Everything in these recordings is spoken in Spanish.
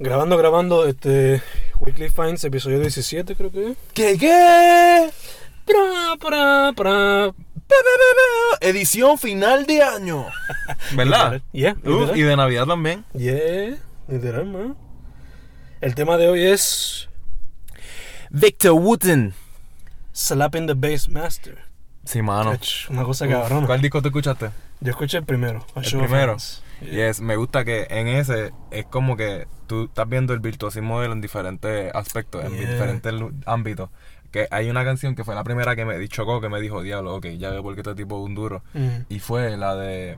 Grabando, grabando, este. Weekly Finds, episodio 17, creo que es. ¿Qué qué? Pra, pra, pra. Edición final de año. ¿Verdad? Yeah, y de Navidad también. Yeah, literal, man. El tema de hoy es Victor Wooten. Slapping the Bass Master. Sí, mano. Una cosa cabrona. ¿Cuál disco tú escuchaste? Yo escuché el primero. El primero. Yes, me gusta que en ese es como que tú estás viendo el virtuosismo de él en diferentes aspectos, en Yeah. diferentes ámbitos. Que hay una canción que fue la primera que me chocó, que me dijo, diablo, ok, ya veo por qué este tipo es un duro. Mhm, Y fue la de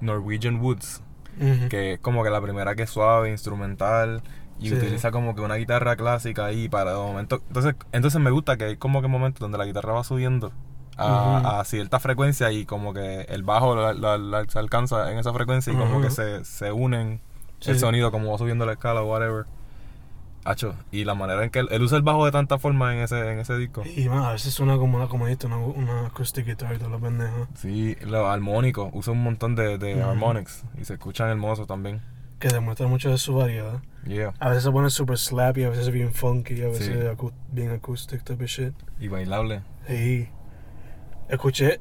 Norwegian Woods, mhm. que es como que la primera que es suave, instrumental, y Sí. utiliza como que una guitarra clásica ahí para de momento. Entonces, entonces me gusta que hay como que momentos donde la guitarra va subiendo a, Ujú. a cierta frecuencia y como que el bajo la- la- la- se alcanza en esa frecuencia y como Ujú. que se, se unen Sí. el sonido como va subiendo la escala o whatever. Hacho, y la manera en que él, él usa el bajo de tanta forma en ese, en ese disco. Y man, a veces suena como una, como dijiste, una, una acoustic guitar y todo lo pendejo. Sí, lo armónico, usa un montón de, de Ujú. harmonics y se escuchan hermosos también. Que demuestra mucho de su variedad. Yeah. A veces se pone super slappy, a veces bien funky, a veces Sí. bien acoustic type of shit. Y bailable. Y escuché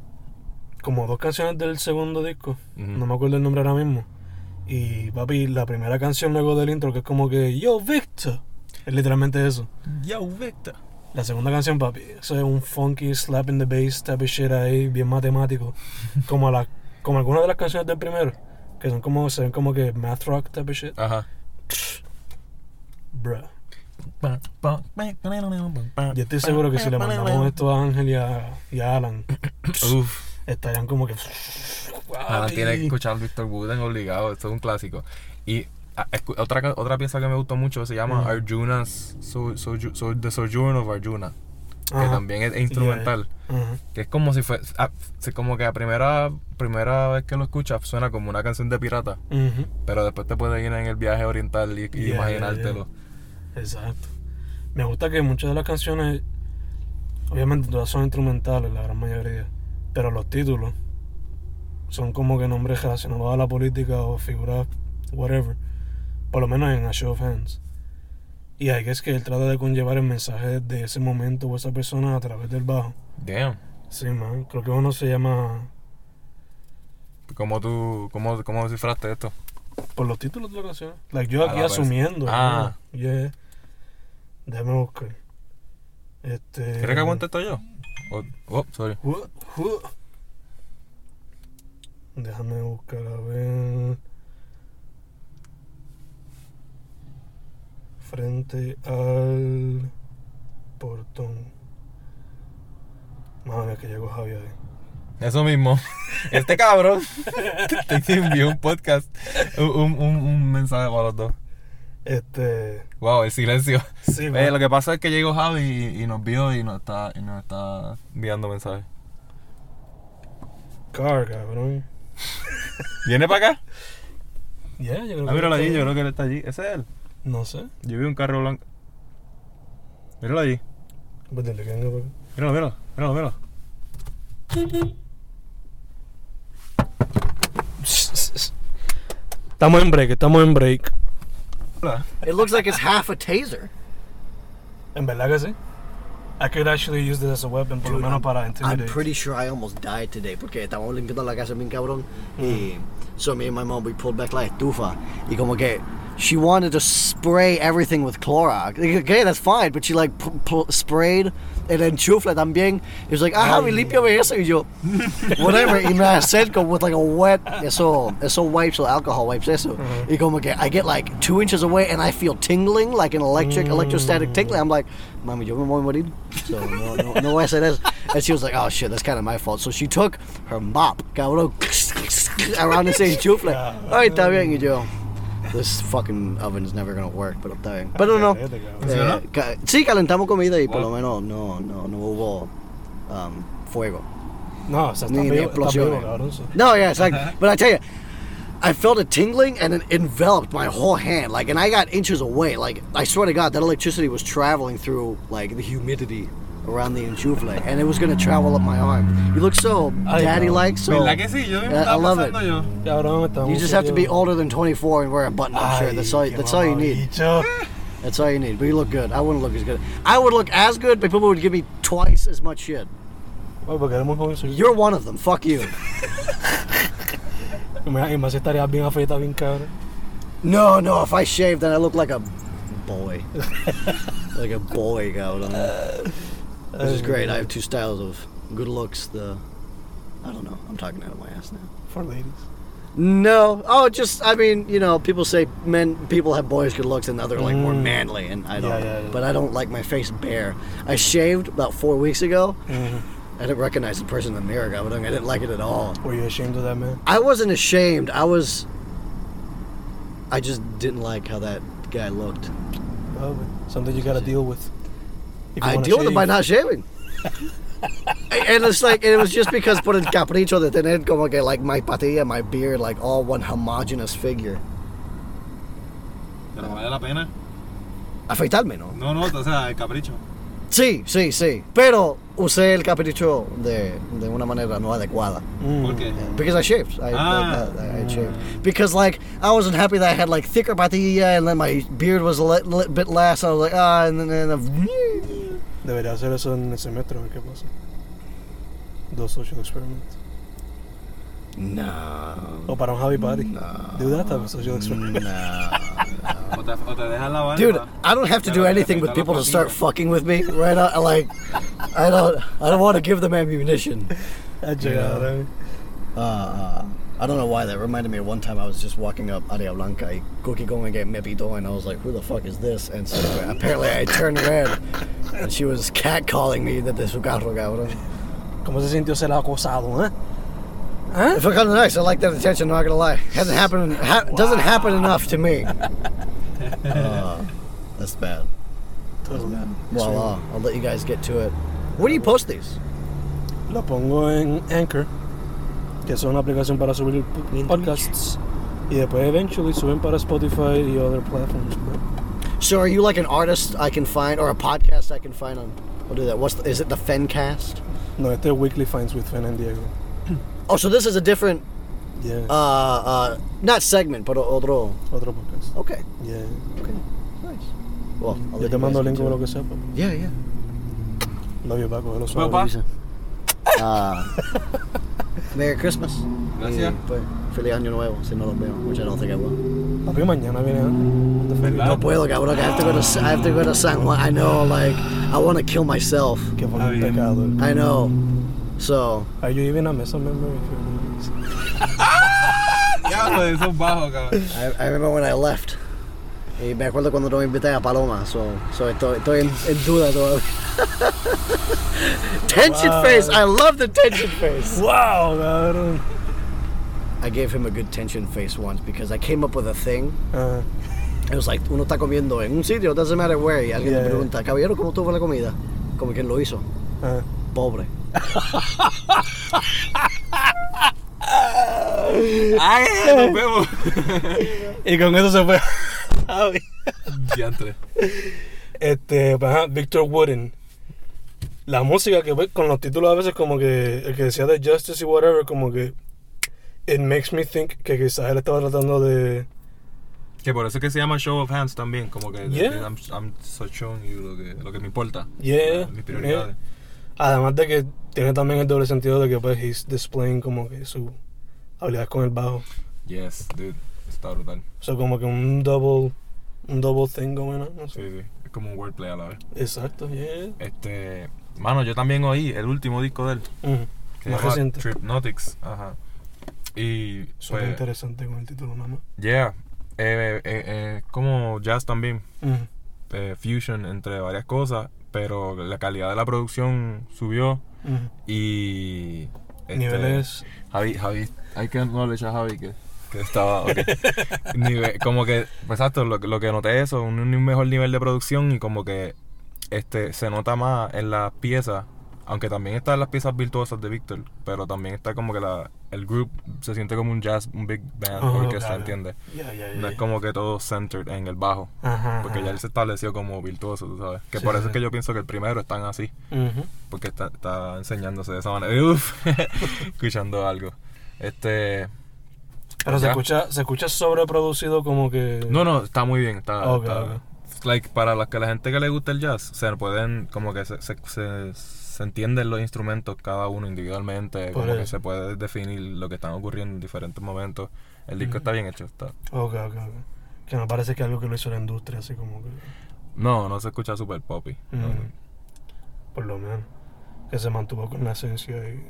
como dos canciones del segundo disco. Ujú. No me acuerdo el nombre ahora mismo. Y papi, la primera canción luego del intro, que es como que Yo Victor. Es literalmente eso. Yo, Victor. La segunda canción, papi, eso es un funky slap in the bass type of shit ahí, bien matemático. Como la, como algunas de las canciones del primero, que son como, se ven como que math rock type of shit. Ajá. Bruh. Yo estoy seguro que si le mandamos esto a Ángel y a, y a Alan, Uf. estarían como que. Alan tiene que escuchar Victor Wooden obligado, esto es un clásico. Y ah, otra, otra pieza que me gustó mucho se llama Mm. Arjuna's So- Soju- So- The Sojourn of Arjuna, que también es instrumental. Que es como si fue, ah, como que a primera, primera vez que lo escuchas suena como una canción de pirata, pero después te puedes ir en el viaje oriental y, y Yeah, imaginártelo. Exacto. Me gusta que muchas de las canciones, obviamente todas son instrumentales, la gran mayoría, pero los títulos son como que nombres relacionados a la política o figuras, whatever. Por lo menos en A Show of Hands. Y ahí es que él trata de conllevar el mensaje de ese momento o esa persona a través del bajo. Damn. Sí, man. Creo que uno se llama ¿Cómo tú, cómo, cómo descifraste esto? por los títulos de la canción. Like yo aquí asumiendo. Ah. ¿no? Yeah. Déjame buscar. Este. ¿Quieres que aguante esto yo? Oh, oh, sorry. Déjame buscar a ver. Frente al portón. Madre que llegó Javier ahí. Eso mismo. Este cabrón te envió un podcast, un- un mensaje para los dos. Este. Wow, el silencio. Sí, Eh, lo que pasa es que llegó Javi y, y nos vio y nos está, y nos está enviando mensajes. Car, cabrón. ¿Viene para acá? Yeah, yo creo Ah, que míralo allí, yo creo que él está allí. Ese es él. No sé. Yo vi un carro blanco. Míralo allí. Pues. Míralo, míralo, míralo, míralo. Estamos en break, estamos en break. It looks like it's half a taser. En verdad que sí. I could actually use this as a weapon, por lo menos I'm- para I'm pretty sure I almost died today porque estábamos limpiando la casa bien cabrón. Hmm. Y so me and my mom we pulled back la estufa. Y como que she wanted to spray everything with Clorox. Like, okay, that's fine, but she like pu- pu- sprayed el enchufle también. It was like, ah, Javi, límpiame eso y yo, whatever. y me acerco with like a wet, eso, eso wipes, o alcohol wipes eso. Y como que I get like two inches away and I feel tingling, like an electric, electrostatic tingling. I'm like, mami, yo me voy a morir. So no, no, no voy a hacer eso. And she was like, oh shit, that's kind of my fault. So she took her mop, cabrón, around ese enchufle. Ay, está bien. Y yo, this fucking oven is never gonna work, pero está bien. Pero no. Cállate, cabrón. ¿Funcionó? Eh, ca- sí, calentamos comida y por lo menos no, no, no hubo um, fuego. No, o sea, está Ni- ni vivo, está vivo, cabrón. sí. No, yeah, it's like, but I tell you, I felt it tingling and it enveloped my whole hand. Like, and I got inches away. Like, I swear to God, that electricity was traveling through like the humidity around the enchufle, and it was gonna travel up my arm. You look so daddy-like, so ¿Verdad que sí? Yo mismo Yeah, I estaba love it. pensando yo. Cabrón, estamos you just have to be serios. older than 24 and wear a button-up shirt. That's all. Ay, qué That's all you need. mamabicho. That's all you need. But you look good. I wouldn't look as good. I would look as good, but people would give me twice as much shit. Ay, porque eres muy joven. You're one of them. Fuck you. Y me- y más si estarías bien afeitado, bien cabrón. No, no. If I shave, then I look like a boy. like a boy, cabrón. This is great. I have two styles of good looks. The I don't know. I'm talking out of my ass now. For ladies. No. Oh, just I mean, you know, people say men, people have boys good looks, and other like more Mm. manly, and I don't. Yeah, yeah, yeah. But I don't like my face bare. I shaved about four weeks ago. Mhm. I didn't recognize the person in the mirror, cabrón. I didn't like it at all. Were you ashamed of that man? I wasn't ashamed. I was. I just didn't like how that guy looked. Well, but something you gotta deal with. If you I wanna deal with it by not shaving. and it's like it was just because putting por el capricho de tener como que like my patilla, my beard, like all one homogeneous figure. Pero vale la pena. Afeitarme, ¿no? No, no, o sea, el capricho. Sí, sí, sí. Pero usé el capricho de, de una manera no adecuada. Mm. ¿Por qué? Because I shaved. I, Ah. I, I, I shaved. Because, like, I wasn't happy that I had, like, thicker patilla and then my beard was a li- li- bit less. I was like, ah, and then. And then Debería hacer eso en el semestre, a ver qué pasa. Dos social experiments. no. O para un Javi Party. No. Do that type of social experiment. No. O te, o te dejas la barba. Dude, I don't have to do anything with people to start fucking with me, right? I, like, I don't, I don't want to give them ammunition. Ha llegado, eh. Uh, uh, I don't know why that reminded me of one time I was just walking up Aria Blanca y Cookie going to get me pito and I was like, who the fuck is this? And so apparently I turned red and she was catcalling me that this was carro, cabrón. ¿Cómo se sintió ser acosado, eh? It felt kind of nice. I like that attention, not gonna lie. Hasn't happened, ha- doesn't happen enough to me. Uh, that's bad. That's bad. Well, uh, I'll let you guys get to it. Where do you post these? Lo pongo en Anchor, que es una aplicación para subir podcasts. Y después eventually suben para Spotify y other platforms. but- So, are you like an artist I can find, or a podcast I can find on? I'll do that. What's the, is it the Fencast? No, este es Weekly Finds with Fen and Diego. Oh, so this is a different, Yeah, uh, uh, not segment, but otro. otro podcast. Okay, Yeah. okay, nice. Well, I'll Yo let te you mando guys link o to lo it. que sea. pues. Yeah, yeah. Love you, Paco. Hello, Well, suave. Uh, Merry Christmas. Gracias. Y, pues, feliz año nuevo, si no los veo, which I don't think I will. Papi, mañana viene What the fuck? ¿Verdad? No puedo, cabrón. I have to go to I have to go to San Juan. I know, like, I want to kill myself. Que fue Está un bien. pecado. I know. So, Are you even a mesa member? If you're not? Diablo, eso es bajo, cabrón. I, I remember when I left. Y me acuerdo cuando no me invité a Paloma, so, so estoy, estoy en, en duda todavía. tension Wow. face. I love the tension face. Wow, cabrón. I gave him a good tension face once because I came up with a thing. Ah, It was like, uno está comiendo en un sitio, doesn't matter where, y alguien Yeah, yeah. pregunta, caballero, ¿cómo estuvo la comida? Como quien lo hizo. ah. Pobre. ¡Ay, nos vemos! Y con eso se fue. Diantre. Este, pues, ajá, Victor Wooden. La música que ve con los títulos a veces como que el que decía de Justice y whatever, como que it makes me think que quizás él estaba tratando de Que por eso es que se llama Show of Hands también, como que Yeah. I'm, I'm so showing you lo que, lo que me importa. yeah, Mis prioridades. además de que tiene también el doble sentido de que pues he's displaying como que su habilidad con el bajo. Yes, dude. Está brutal. O sea, como que un double un double thing going on. no Sí, sé. sí. Es como un wordplay a la vez. Exacto, yeah. Este. Mano, yo también oí el último disco de él. Que Más reciente. Tripnotics. Ajá. Y. Suena Pues, interesante con el título nada más. yeah. Eh, eh, eh, como jazz también. Fusion entre varias cosas. Pero la calidad de la producción subió. Y. este, Niveles Javi, Javi, hay que acknowledge a Javi que, que estaba, ok. Nive- como que, pues, exacto, lo, que- lo que noté eso, un, un mejor nivel de producción y como que este se nota más en las piezas Aunque también están las piezas virtuosas de Víctor, pero también está como que la, el group se siente como un jazz, un big band, Oh, orquesta, claro. ¿entiendes? No es como que todo centered en el bajo. Ajá. Porque ya él se estableció como virtuoso, tú sabes. Que Sí, por eso sí. es que yo pienso que el primero están así. Porque está, está enseñándose de esa manera. Uf, escuchando algo. Este. Pero se escucha, se escucha sobreproducido como que. No, no, está muy bien. Está. Like, para la, que la gente que le gusta el jazz, se pueden, como que se, se, se, se entienden los instrumentos cada uno individualmente, Por como que se puede definir lo que están ocurriendo en diferentes momentos. El disco está bien hecho. Está. Ok, ok, ok. Que me parece que es algo que lo hizo la industria, así como que. No, no se escucha super poppy. no. Ujú. Por lo menos. Que se mantuvo con la esencia y.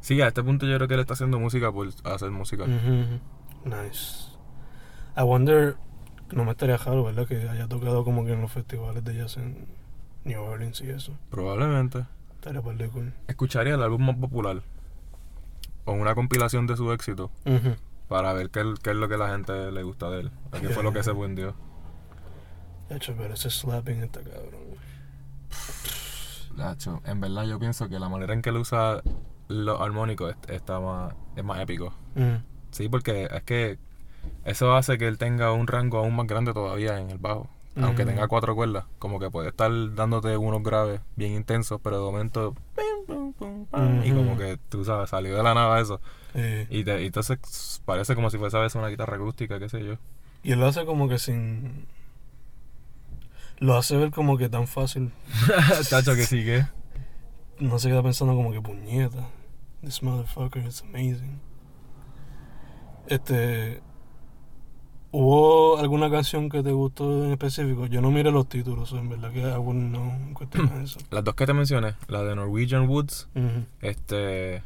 Sí, a este punto yo creo que él está haciendo música por hacer música. Ujú. Nice. I wonder. No me estaría raro, ¿verdad? Que haya tocado como que en los festivales de jazz en New Orleans y eso. Probablemente. Estaría par de cool. Escucharía el álbum más popular o una compilación de su éxito para ver qué, qué es lo que la gente le gusta de él. a ¿Qué fue lo que se vendió? De hecho, pero ese slapping está cabrón. Nacho, en verdad yo pienso que la manera en que él usa los armónicos es, está más, es más épico. Sí, porque es que eso hace que él tenga un rango aún más grande todavía en el bajo. Aunque tenga cuatro cuerdas, como que puede estar dándote unos graves bien intensos, pero de momento... pim, pum, pam, Y como que, tú sabes, salió de la nada eso. Sí. Y, te- y entonces parece como si fuese a veces una guitarra acústica, qué sé yo. Y él lo hace como que sin. Lo hace ver como que tan fácil. Chacho, que sigue. No se queda pensando como que puñeta. This motherfucker is amazing. Este. ¿Hubo alguna canción que te gustó en específico? Yo no miré los títulos, en verdad que know en cuestión eso. Las dos que te mencioné, la de Norwegian Woods, este...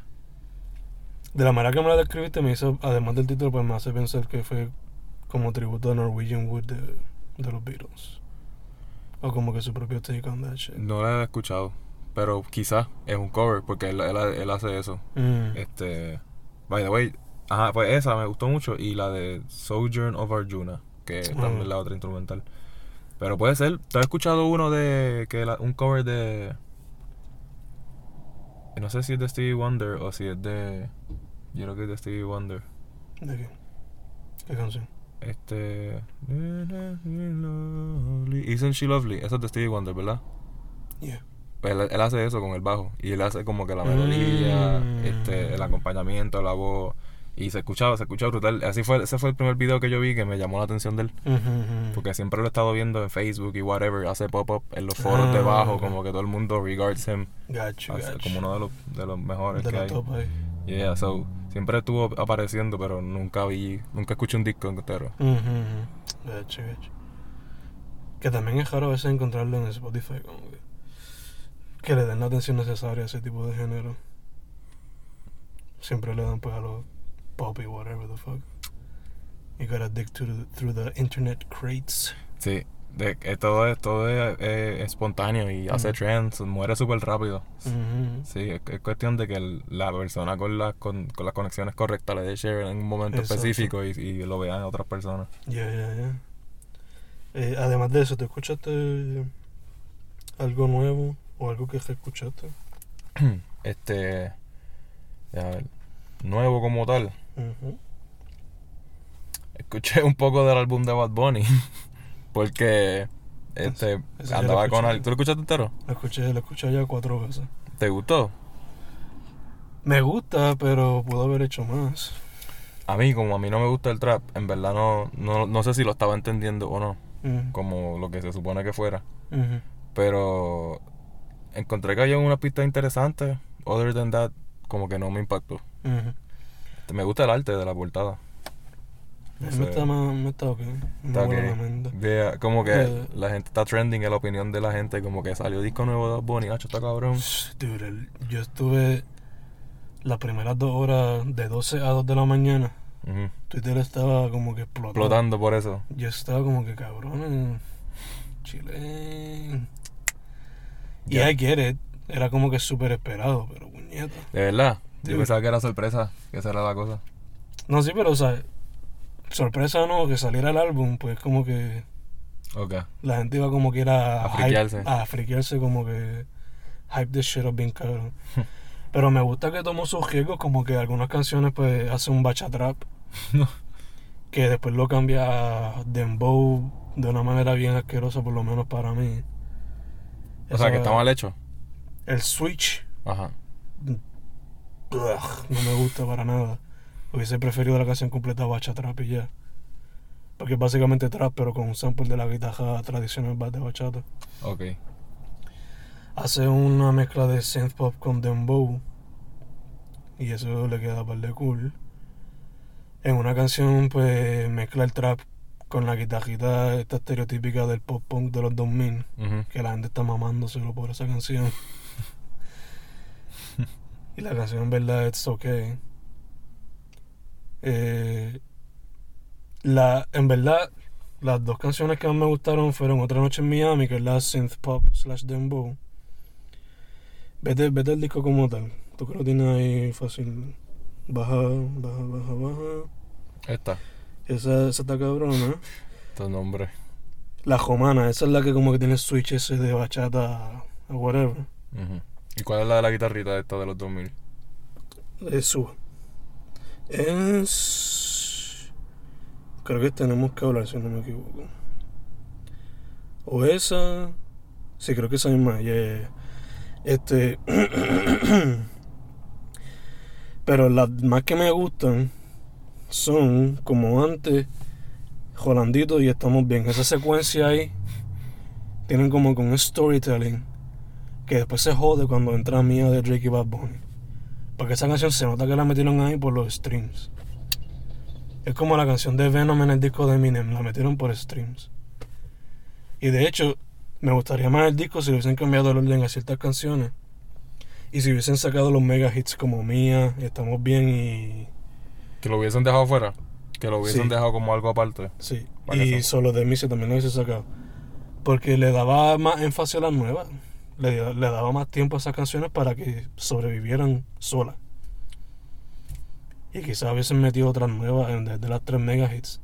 De la manera que me la describiste, me hizo, además del título, pues me hace pensar que fue como tributo a Norwegian Wood de, de los Beatles. O como que su propio take on that shit. No la he escuchado, pero quizás es un cover, porque él, él, él hace eso. Mm. Este... By the way, ajá, pues esa me gustó mucho, y la de Sojourn of Arjuna, que es también la otra instrumental. Pero puede ser, ¿te has escuchado uno de... que la- un cover de... No sé si es de Stevie Wonder o si es de... Yo creo que es de Stevie Wonder. ¿De qué? ¿Qué canción? Este. Isn't She Lovely? Eso es de Stevie Wonder, ¿verdad? Yeah. Pues él, él hace eso con el bajo. Y él hace como que la melodía, Mm. este, el acompañamiento, la voz. Y se escuchaba, se escuchaba brutal. Así fue, ese fue el primer video que yo vi que me llamó la atención de él. Porque siempre lo he estado viendo en Facebook y whatever. Hace pop-up en los foros Ah, de bajo, ok. como que todo el mundo regards him Gotcha, as- gotcha. como uno de los, de los mejores de que hay. top ahí. Yeah, so, siempre estuvo apareciendo, pero nunca vi, nunca escuché un disco entero. Ujú. Gotcha, gotcha. Que también es raro a veces encontrarlo en Spotify, como que. Que le den la atención necesaria a ese tipo de género. Siempre le dan pues a los pop y whatever the fuck. You gotta dig the- through the internet crates. Sí, de, todo es, todo es, espontáneo y hace trends, muere súper rápido. Sí, es, es cuestión de que el- la persona con, las con, con las conexiones correctas le dé share en un momento Exacto. específico y, y lo vean otras personas. Ya, ya, ya. Eh, además de eso, ¿te escuchaste algo nuevo o algo que escuchaste? Este, a ver, nuevo como tal. Escuché un poco del álbum de Bad Bunny porque este andaba con escuché. al- ¿Tú lo escuchaste entero? Lo escuché, lo escuché ya cuatro veces. ¿Te gustó? Me gusta, pero puedo haber hecho más. A mí, como a mí no me gusta el trap, en verdad no, no, no sé si lo estaba entendiendo o no, como lo que se supone que fuera. Pero encontré que había una pista interesante. Other than that, como que no me impactó. Me gusta el arte de la portada. No Me sé, está, más, me está ok. Está vuela ok. la mente. Vea, como que Eh. la gente está trending en la opinión de la gente. Como que salió disco nuevo de Bunny. Hacho, está cabrón. Dude, el- yo estuve las primeras dos horas de 12 a 2 de la mañana. Twitter estaba como que explotando. Explotando por eso. Yo estaba como que cabrón. Chile. Y Ya. I get it. Era como que súper esperado, pero puñeta. De verdad. Yo pensaba que era sorpresa. Que esa era la cosa. No, sí, pero o sea, sorpresa no, que saliera el álbum, pues como que Ok. la gente iba como que era A friquearse. A friquearse como que hype this shit up bien cabrón. Pero me gusta que tomó sus riesgos, como que algunas canciones pues hace un bacha trap. que después lo cambia a dembow de una manera bien asquerosa, por lo menos para mí. O sea, que está mal hecho. El switch, Ajá. No me gusta para nada. Hubiese preferido la canción completa bacha trap y ya. Porque es básicamente trap, pero con un sample de la guitarra tradicional de bachata. Ok. Hace una mezcla de synth pop con dembow. Y eso le queda par de cool. En una canción, pues mezcla el trap con la guitarrita esta estereotípica del pop punk de los 2000. Ujú. Que la gente está mamándoselo por esa canción. Y la canción en verdad es okay. Eh, la, en verdad, las dos canciones que más me gustaron fueron Otra Noche en Miami, que es la synth pop slash dembow. Vete, vete el disco como tal. Tú que lo tienes ahí fácil. Baja, baja, baja, baja. Esta. Esa, esa está cabrona. Estos nombres. La romana, esa es la que como que tiene switch ese de bachata o whatever. Ujú. ¿Y cuál es la de la guitarrita esta de los 2000? Es su. Es. Creo que tenemos que hablar, si no me equivoco. O esa. Sí, creo que esa misma. yeah. Este. Pero las más que me gustan son como antes, Jolandito y Estamos Bien. Esa secuencia ahí tienen como con un storytelling que después se jode cuando entra Mía de Drake y Bad Bunny. Porque esa canción se nota que la metieron ahí por los streams. Es como la canción de Venom en el disco de Eminem, la metieron por streams. Y de hecho, me gustaría más el disco si hubiesen cambiado el orden a ciertas canciones. Y si hubiesen sacado los mega hits como Mía, Estamos Bien y. Que lo hubiesen dejado fuera. Que lo hubiesen Sí. dejado como algo aparte. Sí. Y solo de mí se también lo hubiese sacado. Porque le daba más énfasis a las nuevas. Le, le daba más tiempo a esas canciones para que sobrevivieran solas. Y quizás hubiesen metido otras nuevas en vez de las tres mega hits.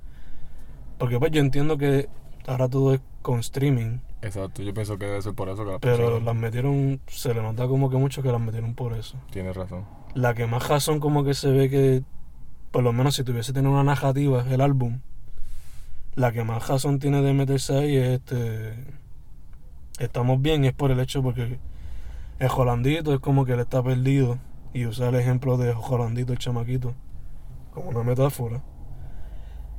Porque pues yo entiendo que ahora todo es con streaming. Exacto. Yo pienso que debe ser por eso que la Pero pusieron. las metieron, se le nota como que mucho que las metieron por eso. Tienes razón. La que más razón como que se ve que, por lo menos si tuviese tener una narrativa, el álbum, la que más razón tiene de meterse ahí es este... Estamos bien es por el hecho porque el Jolandito es como que él está perdido y usa el ejemplo de Jolandito el chamaquito como una metáfora.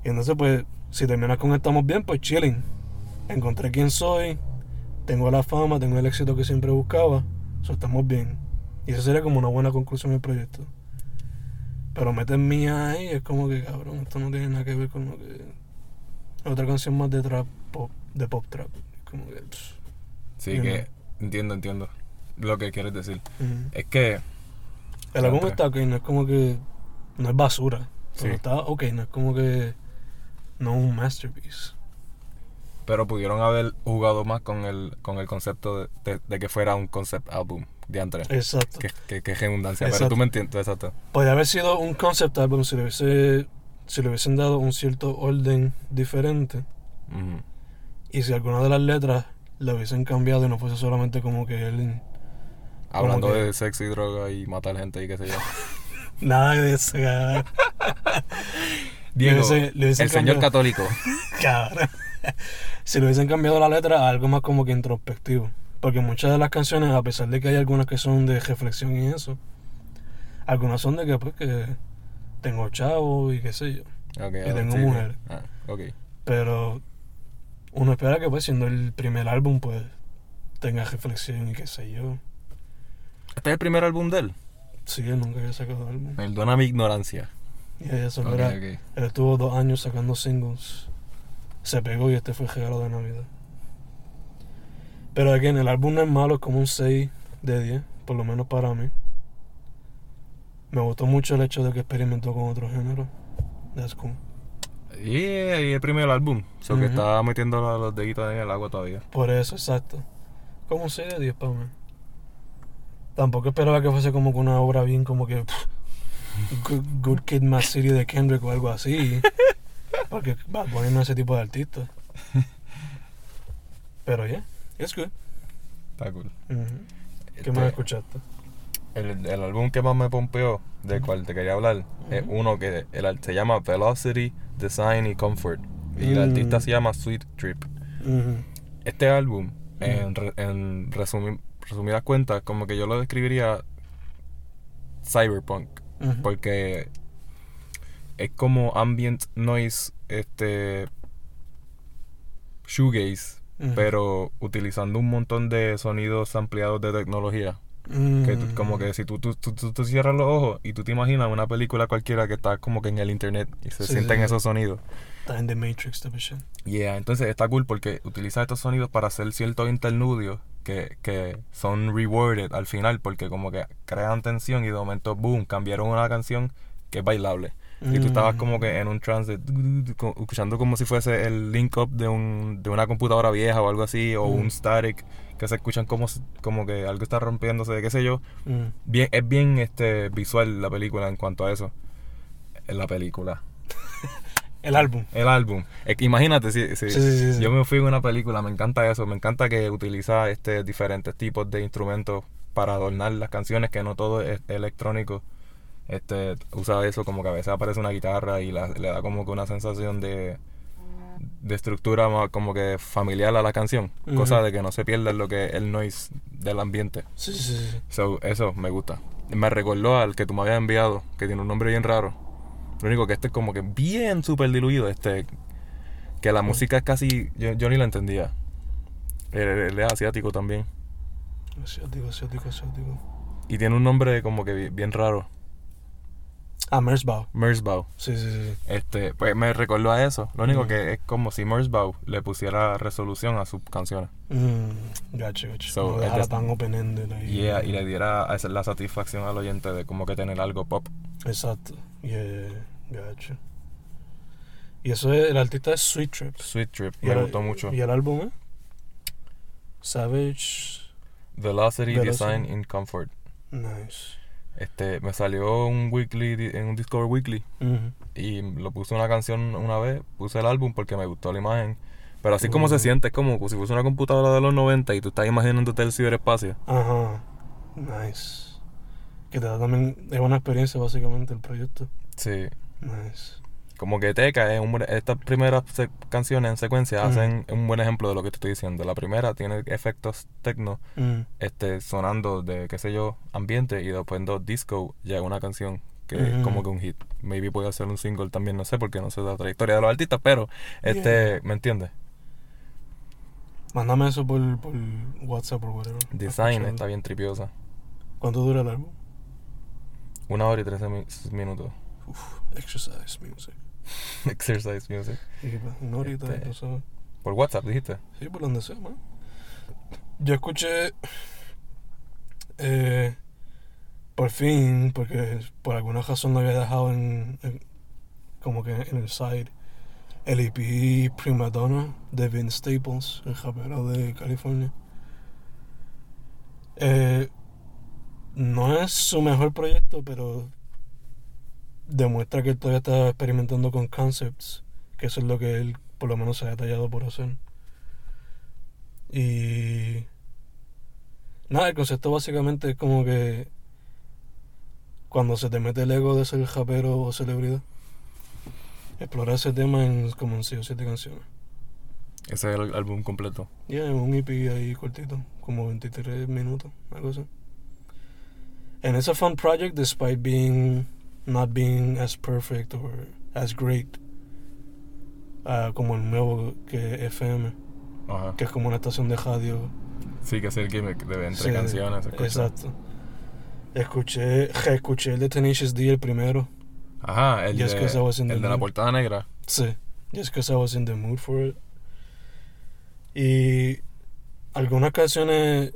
Y entonces pues, si terminas con Estamos bien, pues chilling. Encontré quién soy, tengo la fama, tengo el éxito que siempre buscaba, so estamos bien. Y eso sería como una buena conclusión del proyecto. Pero meter mía ahí es como que, cabrón, esto no tiene nada que ver con lo que. Otra canción más de trap, pop, de pop trap. Como que. Sí, que entiendo, entiendo lo que quieres decir. Es que El álbum está ok, no es como que. No es basura. Pero Sí. está ok, no es como que. No un masterpiece. pero pudieron haber jugado más con el con el concepto de, de- de que fuera un concept album de antes. Exacto. Que, que, que redundancia, pero Exacto. tú me entiendes, exacto. Podría haber sido un concept album si le, hubiese, si le hubiesen dado un cierto orden diferente. Y si alguna de las letras la hubiesen cambiado y no fuese solamente como que él. Hablando que- de sexo y droga y matar gente y qué sé yo. Nada de eso, cabrón. Diego, hubiese- el señor católico. Cabrón. si le hubiesen cambiado la letra a algo más como que introspectivo. Porque muchas de las canciones, a pesar de que hay algunas que son de reflexión y eso, algunas son de que pues que tengo chavo y qué sé yo. Ok, Y tengo sí, mujer. Ah, ok. Pero uno espera que pues siendo el primer álbum pues tenga reflexión y qué sé yo. Este es el primer álbum de él. Sí, él nunca había sacado álbum. Perdona mi ignorancia. Y eso Ok, era-. Él estuvo dos años sacando singles. Se pegó y este fue el regalo de Navidad. Pero again, el álbum no es malo, es como un 6 de 10, por lo menos para mí. Me gustó mucho el hecho de que experimentó con otro género. That's cool. Y, y el primer álbum. O sea, que está metiendo los, los deditos en el agua todavía. Por eso, exacto. Como un 6 de 10 para mí. Tampoco esperaba que fuese como que una obra bien como que pff, Good, Good Kid Mad City de Kendrick o algo así. Porque Bunny no es ese tipo de artista. Pero yeah, it's good. Está cool. ¿Qué más escuchaste? El, el álbum que más me pompeó, del cual te quería hablar, es uno que el, se llama Velocity, Design y Comfort. Y el Mm. artista se llama Sweet Trip. Este álbum, en, re- en resumi- resumidas cuentas, como que yo lo describiría cyberpunk. Porque es como ambient noise, este. shoegaze, pero utilizando un montón de sonidos ampliados de tecnología. Que tú- como que si tú, tú, tú, tú- cierras los ojos y tú te imaginas una película cualquiera que está como que en el internet y se Sí, sienten sí. esos sonidos. Está en The Matrix, type shit. Yeah, entonces está cool porque utiliza estos sonidos para hacer ciertos interludios que, que son rewarded al final porque como que crean tensión y de momento, boom, cambiaron una canción que es bailable. Y tú estabas Mm. como que en un trance escuchando como si fuese el link up de, un, de una computadora vieja o algo así, o Mm. un static, que se escuchan como, como que algo está rompiéndose, qué sé yo. Mm. Bien, es bien este visual la película en cuanto a eso. En la película. El álbum. El álbum. Es que imagínate, si, si- Sí, sí, sí, sí. yo me fui en una película, me encanta eso, me encanta que utiliza este diferentes tipos de instrumentos para adornar las canciones, que no todo es electrónico. Este, usa eso como que a veces aparece una guitarra y la- le da como que una sensación de, de estructura más como que familiar a la canción. Ujú. Cosa de que no se pierda lo que el noise del ambiente. Sí, sí, sí. So, eso me gusta. Me recordó al que tú me habías enviado, que tiene un nombre bien raro. Lo único que este es como que bien súper diluido. Este, que la música es casi. Yo, yo ni la entendía. Él, es asiático también. Asiático, asiático, asiático. Y tiene un nombre como que bi- bien raro. Ah, Merzbow. Merzbow. Sí, sí, sí. Este, pues me recordó a eso. Lo único Mm. que es como si Merzbow le pusiera resolución a sus canciones. Mm, gotcha, gotcha. So, no es dejara tan open-ended ahí. Yeah, y le diera la satisfacción al oyente de como que tener algo pop. Exacto. Yeah, gotcha. Y eso es, el artista es Sweet Trip. Sweet Trip, Y me el- gustó mucho. ¿Y el álbum, eh? Savage. Velocity, Velocity. Design and Comfort. Nice. Este, me salió un weekly, en un Discover Weekly y lo puse una canción una vez, puse el álbum porque me gustó la imagen. Pero así como Mm. se siente, es como si fuese una computadora de los 90 y tú estás imaginándote el ciberespacio. Ajá. Nice. Que te da también. Es una experiencia, básicamente, el proyecto. Sí. Nice. Como que Teca es un estas primeras canciones en secuencia Ujú. hacen un buen ejemplo de lo que te estoy diciendo. La primera tiene efectos techno Mm. este, sonando de, qué sé yo, ambiente y después en dos disco llega una canción que es como que un hit. Maybe puede ser un single también, no sé, porque no sé la trayectoria de los artistas, pero, este, ¿me entiendes? Mándame eso por, por WhatsApp o whatever. Design está bien tripiosa. ¿Cuánto dura el álbum? Una hora y trece mi- minutos. Uf, exercise music. Exercise music. Y pues, Este-. Por WhatsApp, dijiste. Sí, por donde sea, man. Yo escuché. eh, por fin, porque por alguna razón lo había dejado en. en- como que en el side. El EP Prima Donna de Vince Staples, el rapero de California. Eh, no es su mejor proyecto, pero demuestra que él todavía está experimentando con concepts, que eso es lo que él por lo menos se ha detallado por hacer. Y nada, el concepto básicamente es como que cuando se te mete el ego de ser rapero o celebridad, explorar ese tema en como en 6 o 7 canciones. Ese es el álbum completo. Ya, en un EP ahí cortito, como 23 minutos, algo así. And it's a fun project despite being not being as perfect or as great ah, como el nuevo que FM, Ajá. que es como una estación de radio. Sí, que es el gimmick de entre Sí, canciones. se escucha. Exacto. Escuché, escuché el de Tenacious D el primero. Ajá, el, Just de, el de la portada negra. Sí, just because I was in the mood for it. Y algunas canciones,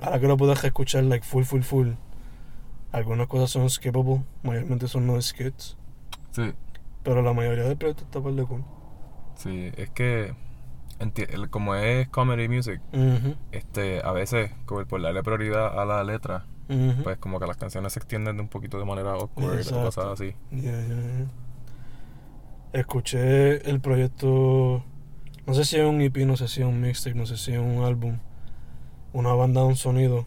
ahora que lo puedo escuchar, like full, full, full, algunas cosas son skippable, mayormente son no skits, Sí, pero la mayoría del proyecto está par de cool. sí, es que como es comedy music, este, a veces como por darle prioridad a la letra, pues como que las canciones se extienden de un poquito de manera awkward o Exacto. cosas así. Ya, ya, ya. Escuché el proyecto, no sé si es un EP, no sé si es un mixtape, no sé si es un álbum, una banda, un sonido,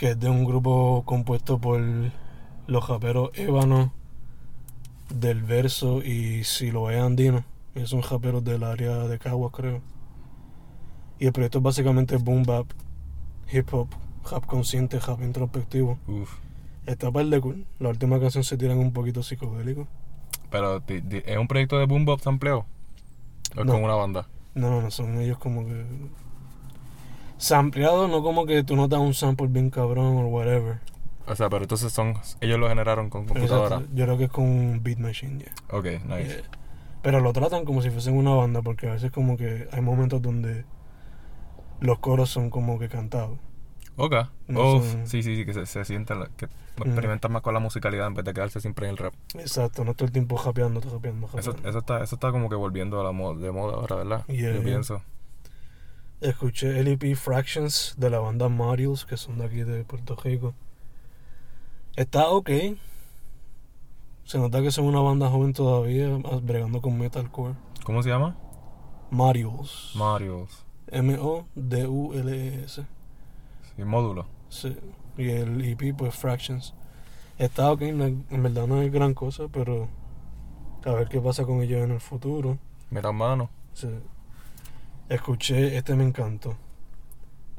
que es de un grupo compuesto por los raperos Ébano, Del Verso y Siloé Andino. Ellos son raperos del área de Caguas, creo. Y el proyecto es básicamente boom bap, hip hop, rap consciente, rap introspectivo. Uf. Está par de cool. La última canción se tiran un poquito psicodélico. Pero, ¿es un proyecto de boom bap sampleo? ¿O es No. con una banda? No, no, no, son ellos como que. Sampleado, no como que tú notas un sample bien cabrón o whatever. O sea, pero entonces son... Ellos lo generaron con computadora. Exacto, Yo creo que es con un beat machine, ya. Ok, nice. Yeah. Pero lo tratan como si fuesen una banda, porque a veces como que hay momentos donde los coros son como que cantados. Ok. No Oh, son- sí, sí, sí, que se, se que Mm. experimentan más con la musicalidad en vez de quedarse siempre en el rap. Exacto, no todo el tiempo japeando, japeando, Eso, japeando. eso, está, eso está como que volviendo a la moda, de moda ahora, ¿verdad? Yeah, Yo yeah. pienso. Escuché el EP Fractions de la banda Marius, que son de aquí de Puerto Rico. Está ok. Se nota que son una banda joven todavía, bregando con metalcore. ¿Cómo se llama? Marius. Marios. M-O-D-U-L-E-S. Sí, módulo. Sí. Y el EP, pues Fractions. Está ok, no en verdad no hay gran cosa, pero a ver qué pasa con ellos en el futuro. Mira, mano. Sí. Escuché, este me encantó.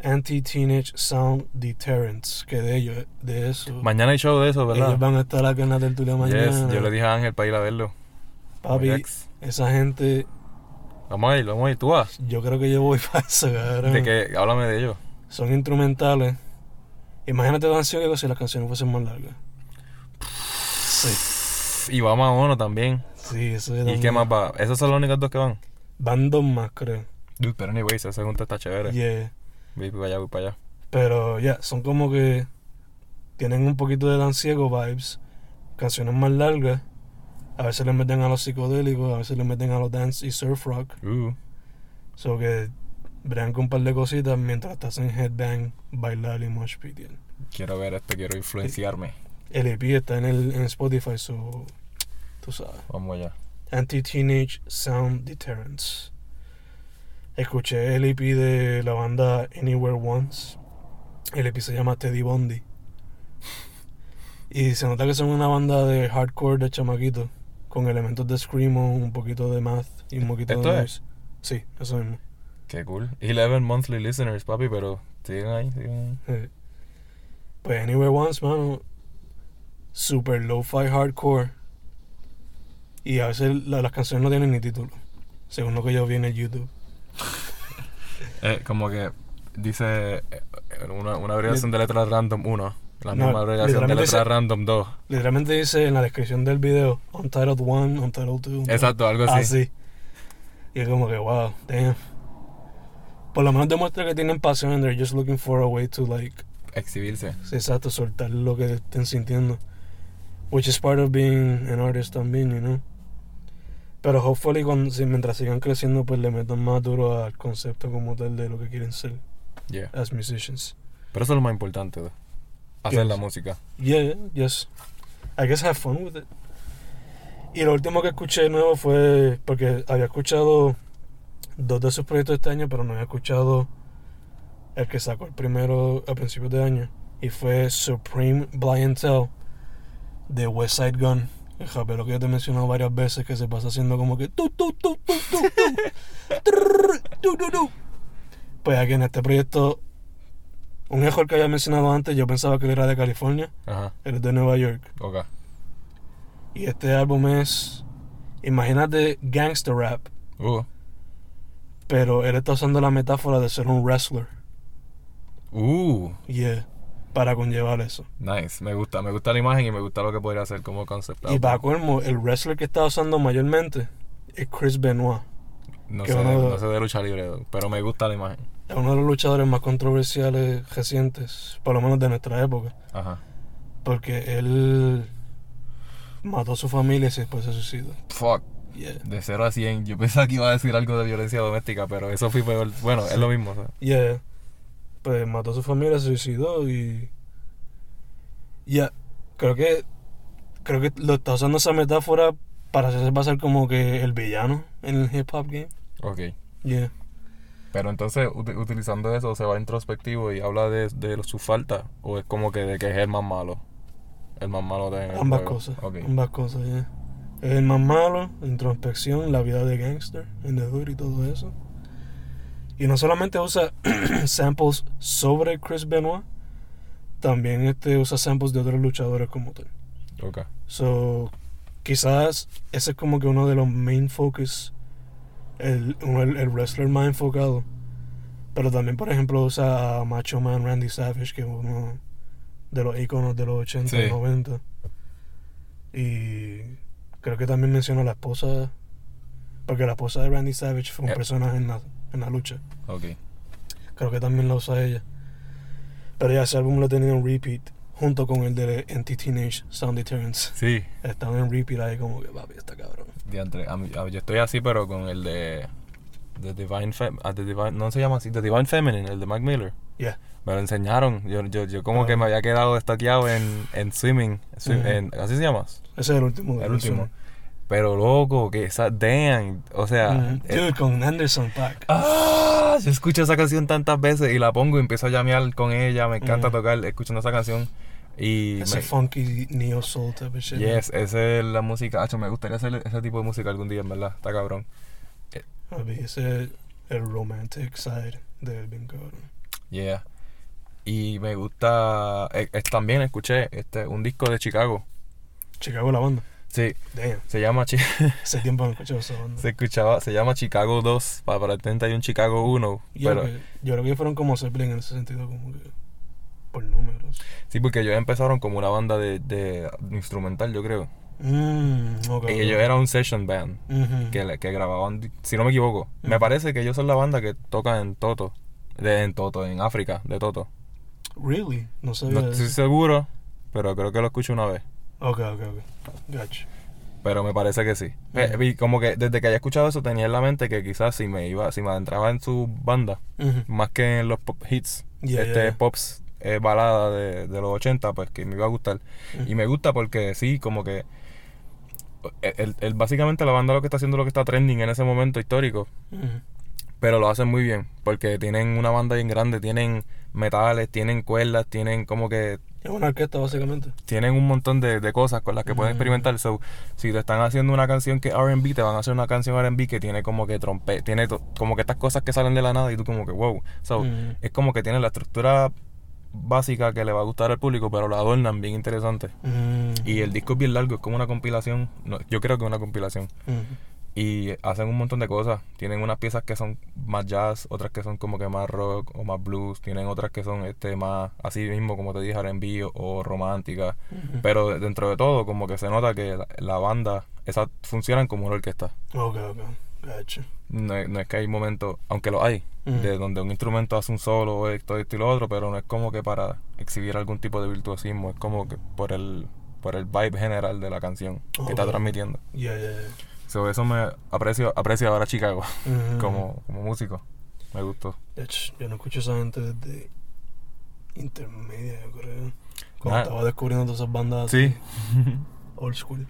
Anti-Teenage Sound Deterrence, que de ellos, de eso. Mañana hay show de eso, ¿verdad? ellos van a estar acá en la tertulia mañana. Yes, yo le dije a Ángel para ir a verlo. Papi, esa gente, Vamos a ir, vamos a ir. ¿Tú vas? yo creo que yo voy para eso, cabrón. De que, háblame de ellos. Son instrumentales. Imagínate los ansiólogos si las canciones fuesen más largas. Sí. Y vamos a uno también. Sí, eso es ¿Y qué más va? ¿Esos son los únicos dos que van? Van dos más, creo. Dude, pero anyways, esa junta está chévere. Yeah. Voy para allá, voy para allá. Pero ya, son como que tienen un poquito de danciego vibes, canciones más largas. A veces le meten a los psicodélicos, a veces le meten a los dance y surf rock. Uh, So que bregan con un par de cositas mientras estás en headbang, bailar y mosh pit. yeah. quiero ver esto, quiero influenciarme. El EP está en, el, en Spotify, so tú sabes. Vamos allá. Anti-Teenage Sound Deterrence. Escuché el EP de la banda Anywhere Once. El EP se llama Teddy Bondi. Y se nota que son una banda de hardcore de chamaquitos. Con elementos de screamo, un poquito de math y un poquito ¿Esto de es? Sí, eso mismo. Qué cool. 11 monthly listeners, papi, pero siguen ahí, siguen ahí. Eh, Pues Anywhere Once, mano. Super lo-fi hardcore. Y a veces la- las canciones no tienen ni título. Según lo que yo vi en el YouTube. Eh, como que dice eh, una, una abreviación de letras random 1, la No, misma abreviación de letras random 2. Literalmente dice en la descripción del video Untitled 1, Untitled 2. Exacto, algo así. Así. Y es como que, wow, damn. Por lo menos demuestra que tienen pasión and they're just looking for a way to, like, Exhibirse. exacto, soltar lo que estén sintiendo. Which is part of being an artist también, you know. Pero hopefully cuando, si- mientras sigan creciendo, pues le metan más duro al concepto como tal de lo que quieren ser Yeah. as musicians. Pero eso es lo más importante, de hacer la Yes. música. Yeah, yes. I guess have fun with it. Y lo último que escuché nuevo fue porque había escuchado dos de sus proyectos este año, pero no había escuchado el que sacó el primero a principios de año. Y fue Supreme Blind Tell de West Side Gun. El rapero que yo te he mencionado varias veces que se pasa haciendo como que tu, tu, tu, tu, tu, tu, trrr, tu, tu, tu. Pues aquí en este proyecto, un mejor que había mencionado antes, yo pensaba que él era de California. Ajá, Él es de Nueva York. ok. Y este álbum es. Imagínate gangster rap. Uh, Pero él está usando la metáfora de ser un wrestler. uh, Yeah. Para conllevar eso. nice. Me gusta, me gusta la imagen y me gusta lo que podría hacer como concept. Y para colmo, el wrestler que está usando mayormente es Chris Benoit. No sé, uno- no sé de lucha libre, pero me gusta la imagen. Es uno de los luchadores más controversiales recientes. Por lo menos de nuestra época. Ajá. Porque él mató a su familia y después se suicidó. Fuck. Yeah. De 0 a 100. Yo pensaba que iba a decir algo de violencia doméstica, pero eso fue peor. Bueno, es lo mismo. o sea. Yeah. Pues mató a su familia, se suicidó y. Ya. Creo que. Creo que lo está usando esa metáfora para hacerse pasar como que el villano en el hip hop game. Ok. Yeah. Pero entonces, uti- utilizando eso, se va introspectivo y habla de, de su falta. O es como que de que es el más malo. El más malo de Ambas juego. cosas. Ok. Ambas cosas. Es el más malo, introspección, la vida de gangster, en the hood y todo eso. Y no solamente usa samples sobre Chris Benoit, también este usa samples de otros luchadores como tal. Ok. So, quizás ese es como que uno de los main focus, el, el, el wrestler más enfocado. Pero también, por ejemplo, usa a Macho Man Randy Savage, que es uno de los iconos de los 80 y Sí. 90. Y creo que también menciona a la esposa, porque la esposa de Randy Savage fue un Eh. personaje en la, en la lucha. Ok. Creo que también la usa ella. Pero ya ese álbum lo tenía en repeat, junto con el de Anti-Teenage Sound Deterrence. Sí. Estaba en repeat ahí como que papi, está cabrón. Diantre, a mí- a- yo estoy así, pero con el de. The Divine, Fem- ah, The Divine No se llama así. The Divine Feminine, el de Mac Miller. Yeah. Me lo enseñaron. Yo, yo, yo como Ah. que me había quedado estaqueado en, en swimming. swim- Ujú. en- ¿Así se llama? Ese es el último. El último. Pero loco, que esa. Damn. O sea. Mm, eh, Dude, con Anderson Pack. Ah, yo escucho esa canción tantas veces y la pongo y empiezo a llamear con ella. Me encanta Mm. tocar escuchando esa canción. Y Ese me- funky neo soul type of shit. yes, esa es la música. Acho, me gustaría hacer ese tipo de música algún día, en verdad. Está cabrón. Ese es el romantic side de Ben cabrón. Yeah. Y me gusta. eh, eh, también escuché este un disco de Chicago. Chicago la banda. Sí, Damn. se llama Hace tiempo no se escuchaba, se llama Chicago 2, para, para el 31 Chicago 1. Yo, pero creo que, yo creo que fueron como Zeppelin en ese sentido, como que por números. sí, porque ellos empezaron como una banda de, de instrumental, yo creo. Mm, ok. Y ellos eran un session band. Que, que grababan, si no me equivoco. Me parece que ellos son la banda que toca en Toto. De, en Toto, en África, de Toto. Really? No sabía No estoy seguro, pero creo que lo escuché una vez. Ok, ok, ok. Gotcha. Pero me parece que sí. Y como que desde que haya escuchado eso tenía en la mente que quizás si me iba, si me adentraba en su banda, más que en los pop hits, Yeah, este yeah, yeah. pops eh, balada de, de los 80, pues que me iba a gustar. Y me gusta porque sí, como que eh, el, el- básicamente la banda lo que está haciendo lo que está trending en ese momento histórico. Pero lo hacen muy bien, porque tienen una banda bien grande, tienen metales, tienen cuerdas, tienen como que Es una orquesta, básicamente. tienen un montón de, de cosas con las que pueden Mm. experimentar. So, si te están haciendo una canción que es R&B, te van a hacer una canción R&B que tiene como que trompe, tiene como que estas cosas que salen de la nada y tú como que wow. So, Mm. es como que tiene la estructura básica que le va a gustar al público, pero la adornan bien interesante. Mm. Y el disco es bien largo, es como una compilación. No, yo creo que es una compilación. Y hacen un montón de cosas. Tienen unas piezas que son más jazz, otras que son como que más rock o más blues. Tienen otras que son este más así mismo, como te dije, R&B o, o romántica. Pero dentro de todo, como que se nota que la, la banda, esas funcionan como una orquesta. Ok, ok. Gotcha. No, es- no es que hay momentos, aunque lo hay, de donde un instrumento hace un solo o esto, esto y lo otro, pero no es como que para exhibir algún tipo de virtuosismo. Es como que por el, por el vibe general de la canción que está transmitiendo. Yeah, yeah, yeah. So, eso me aprecio, aprecio ahora Chicago como, como músico. Me gustó. Yo no escucho a esa gente desde intermedia, yo creo. Cuando Ah. estaba descubriendo todas esas bandas Sí. así, old school.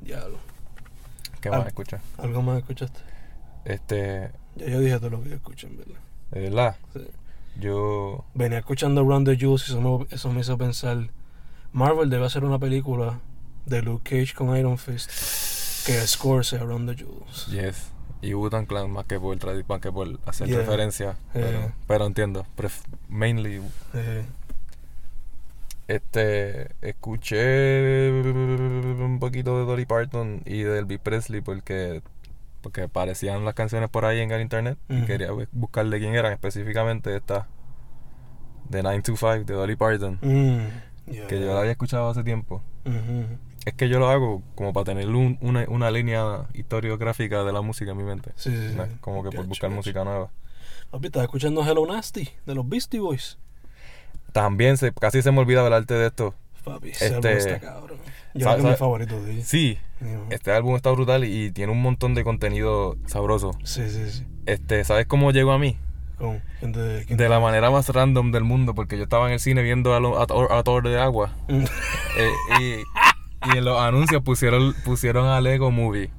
Diablo. ¿Qué más escuchas? ¿Algo más escuchaste? Este, Ya yo dije todo lo que yo escucho, en verdad. de verdad, Sí. yo... Venía escuchando Run the Jewels y eso me, eso me hizo pensar. Marvel debe hacer una película de Luke Cage con Iron Fist que sea Run the Jewels. Yes. Y Wu-Tang Clan más que por, más que por hacer Yeah. referencia. Pero, Yeah. pero entiendo. Pref- mainly Este, escuché un poquito de Dolly Parton y de Elvis Presley porque, porque aparecían las canciones por ahí en el internet y Ujú. quería bu- buscar de quién eran, específicamente esta de 925 de Dolly Parton, mm, que yo la había escuchado hace tiempo. Ujú. Es que yo lo hago como para tener un- una, una línea historiográfica de la música en mi mente. Sí, sí, sí. No como que por buscar música nueva. Papi, estás escuchando Hello Nasty de los Beastie Boys. También se, casi se me olvida hablarte de esto. Papi, ese Este- álbum está cabrón. Yo ¿Sabe- creo que es mi favorito de ellos. Sí, este álbum está brutal y tiene un montón de contenido sabroso. Sí, sí, sí. Este, ¿sabes cómo llegó a mí? De... De la manera más random del mundo, porque yo estaba en el cine viendo a, lo- a, a de agua Mm. eh, y, y en los anuncios pusieron, pusieron a Lego Movie.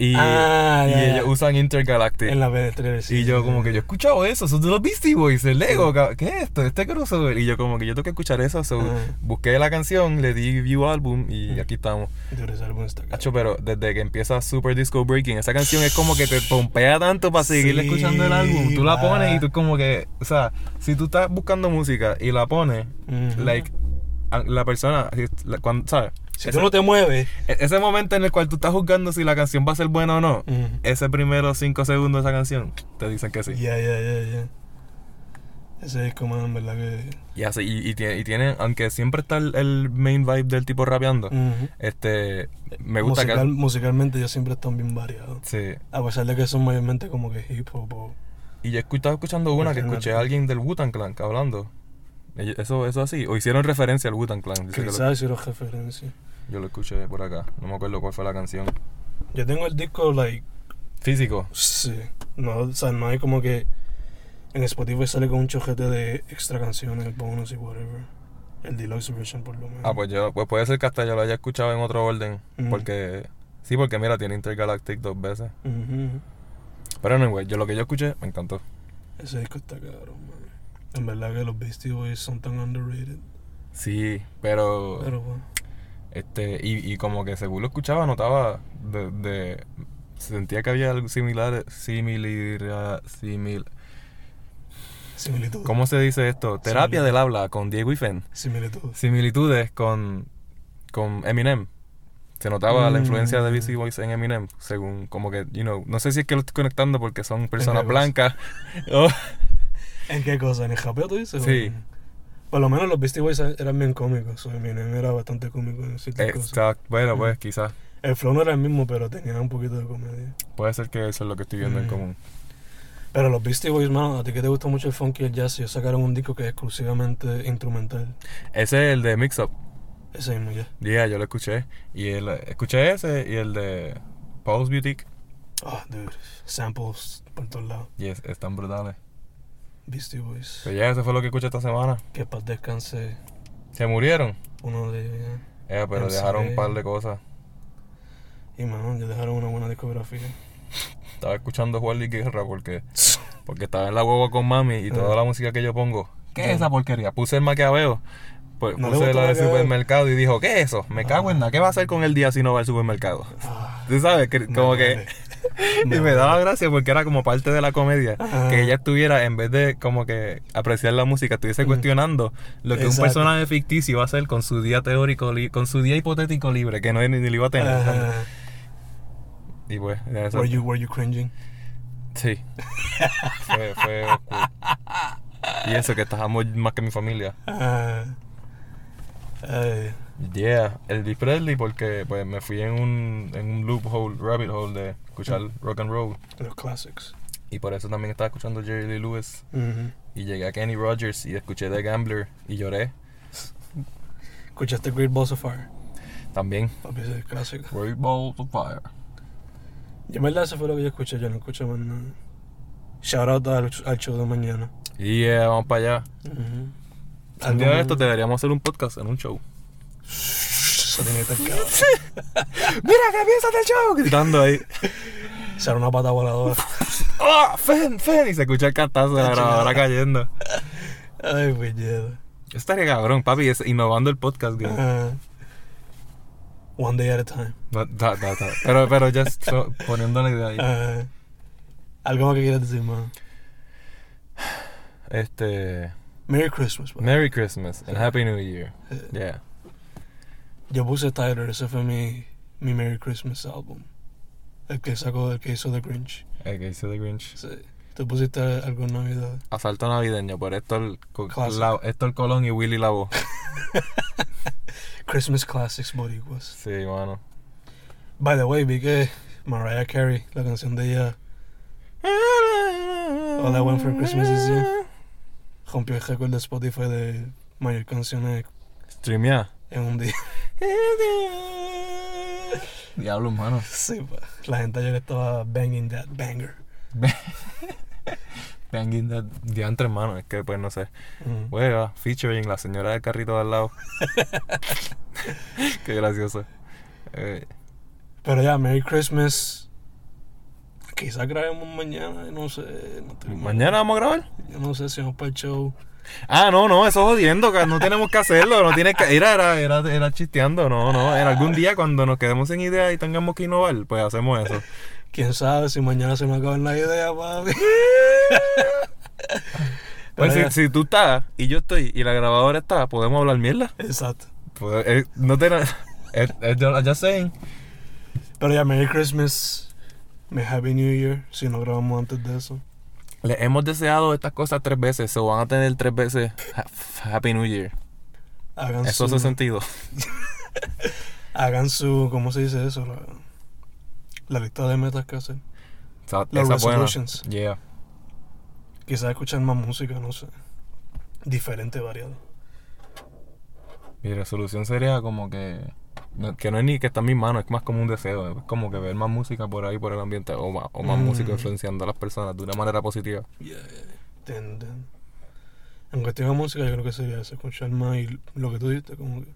Y, Ah, y ya, ya. ellos usan Intergalactic. En la trailer, sí. y yo como que yo he escuchado eso, son de los Beastie Boys, el Lego, ¿qué es esto? Este crossover. Y yo como que yo tengo que escuchar eso, so, Ajá. busqué la canción, le di view álbum y Ujú. aquí estamos. Está Hacho, pero desde que empieza Super Disco Breaking, esa canción es como que te pompea tanto para seguir escuchando el álbum. Tú la pones y tú como que, o sea, si tú estás buscando música y la pones, like, la persona, la- cuando, ¿sabes? Si ese, tú no te mueves. e- ese momento en el cual tú estás juzgando si la canción va a ser buena o no, ese primero cinco segundos de esa canción, te dicen que sí. Ya, ya, ya, ya. Ese disco, man, en verdad que. Y así, y, y tiene, y tiene, aunque siempre está el, el main vibe del tipo rapeando, este, me gusta Musical- que... Musicalmente ellos siempre están bien variados. Sí. A pesar de que son mayormente como que hip hop o. Y yo estaba escuchando una que escuché a alguien del Wu-Tang Clan hablando. Eso, eso así. O hicieron referencia al Wu-Tang Clan. Quizás si los referencias. yo lo escuché por acá. No me acuerdo cuál fue la canción. Yo tengo el disco, like. Físico. Sí. No, o sea, no hay como que. En Spotify sale con un chojete de extra canciones, bonus y whatever. El deluxe version, por lo menos. Ah, pues yo, pues puede ser que hasta yo lo haya escuchado en otro orden. Porque. Sí, porque mira, tiene Intergalactic dos veces. Pero anyway, yo lo que yo escuché me encantó. Ese disco está cabrón, man. En verdad que los Beastie Boys son tan underrated. Sí, pero. Pero bueno. Este, y, y como que según lo escuchaba, notaba de, de- sentía que había algo similar, similar, simil, Similitud. ¿cómo se dice esto? Terapia del habla con Diego y Fen. Similitud. Similitudes con, con Eminem. Se notaba la Mm. influencia de Beastie Boys en Eminem, según como que, you know, no sé si es que lo estoy conectando porque son personas blancas. o- ¿En qué cosa? ¿En el japeo tú dices? Sí. Por lo menos los Beastie Boys eran bien cómicos. O Eminem era bastante cómico en ciertas cosas. Exacto. Bueno, pues Mm. quizás. El flow no era el mismo, pero tenía un poquito de comedia. Puede ser que eso es lo que estoy viendo en Mm. común. Pero los Beastie Boys, mano, a ti que te gusta mucho el funk y el jazz, ellos sacaron un disco que es exclusivamente instrumental. Ese es el de Mix Up. Ese mismo ya. Yeah, yo lo escuché. Y el, escuché ese y el de Paul's Boutique. Ah, dude. Samples por todos lados. Y es, están brutales. Beastie Boys. Pero ya, eso fue lo que escuché esta semana. Que para descanse Se murieron. uno de ellos. Eh, pero dejaron un par de cosas. Y, mano, ya dejaron una buena discografía. Estaba escuchando Juan Luis Guerra porque, porque estaba en la hueva con mami y toda Ah. la música que yo pongo. ¿Qué es esa porquería? Puse el maquiaveo. Pues ¿No le puse la del supermercado y dijo, ¿qué es eso? Me cago en nada. ¿Qué va a hacer con el día si no va al supermercado? Ah, Tú sabes, que, como que... y me daba gracia porque era como parte de la comedia. Ajá. Que ella estuviera, en vez de como que apreciar la música, estuviese cuestionando lo que un personaje ficticio va a hacer con su día teórico, con su día hipotético libre, que no ni, ni lo iba a tener. Ajá. Y pues, eso. Were you, were you cringing? Sí. fue, fue oscuro. Y eso, que estábamos más que mi familia. Ay, Yeah, el Elvis Presley porque pues me fui en un, en un loophole, rabbit hole de escuchar rock and roll. los classics. Y por eso también estaba escuchando Jerry Lee Lewis. Y llegué a Kenny Rogers y escuché The Gambler y lloré ¿Escuchaste Great Balls of Fire? también. Ese es clásico. Great Balls of Fire. Yo verdad eso fue lo que yo escuché, yo no escuché más nada. Shout out al, al show de mañana. Y yeah, vamos para allá. Algo día de esto deberíamos hacer un podcast en un show. Que cabrón. ¡Mira, qué piensas del show! Gritando ahí. Será una pata voladora. ¡Ah! ¡Fen, Fen! Y se escucha el cantazo de la Ah, grabadora cayendo. Ay, pues ya. Yo estaría cabrón, papi, es innovando el podcast game. Ajá. One day at a time. No, da- da- da. Pero, pero ya so- poniendo la idea ahí. Ajá. Algo más que quieras decir, man. Este. Merry Christmas, man. Merry Christmas and Happy New Year. Eh, Yeah. Yo puse Tyler, ese fue mi, mi Merry Christmas album. El que sacó, el que hizo The Grinch. El que hizo The Grinch. Sí. Tú pusiste algo en Navidad. Asalto navideño por Héctor. La- Héctor Colón y Willy Labo. Christmas Classics Boricuas. Sí, mano. By the way, vi que Mariah Carey, la canción de ella, All I Want for Christmas Is You. rompió el récord de Spotify de mayor canciones Streamea. En un día. Diablo, mano. Sí, pa. La gente ayer estaba banging that banger. Banging that diantre, hermano. Es que, pues, no sé. Mm. Juega, featuring la señora del carrito de al lado. Qué gracioso. Eh, Pero ya, Merry Christmas. Quizás grabemos mañana, no sé. No ¿Mañana vamos a grabar? Yo no sé si vamos para el show. Ah, no, no, eso jodiendo, no tenemos que hacerlo, no tienes que... Era, era, era, era chisteando, no, no, en algún día cuando nos quedemos sin idea y tengamos que innovar, pues hacemos eso. Quién sabe si mañana se me acaban la idea, papi. Pues si, si tú estás y yo estoy y la grabadora está, podemos hablar mierda. Exacto. Pues, eh, no te... Es just- just saying. Pero ya, Merry Christmas. Me Happy New Year. Si no grabamos antes de eso. Le hemos deseado estas cosas tres veces, o van a tener tres veces ha- Happy New Year. Hagan Eso su, hace sentido. Hagan su. ¿Cómo se dice eso? La, la lista de metas que hacen. Esa, esa es buena. resolutions. Yeah. Quizás escuchar más música, no sé. Diferente, variado. Mi resolución sería como que... no- que no es ni que está en mis manos, es más como un deseo. Es como que ver más música por ahí, por el ambiente, o más, o más Mm. música influenciando a las personas de una manera positiva. Yeah, ten, ten. En cuestión de música, yo creo que sería eso, escuchar más y lo que tú dijiste, como que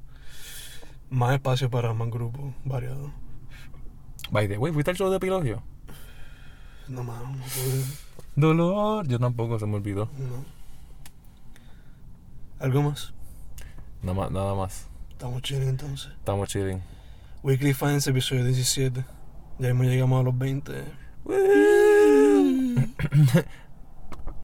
más espacio para más grupos variados. By the way, ¿fuiste al show de Pilogio? No más, no pude, Dolor. Yo tampoco, se me olvidó. no. ¿Algo más? Nada más. Nada más. Estamos chilling entonces. Estamos chilling. Weekly Finance, episodio 17. Ya mismo llegamos a los 20.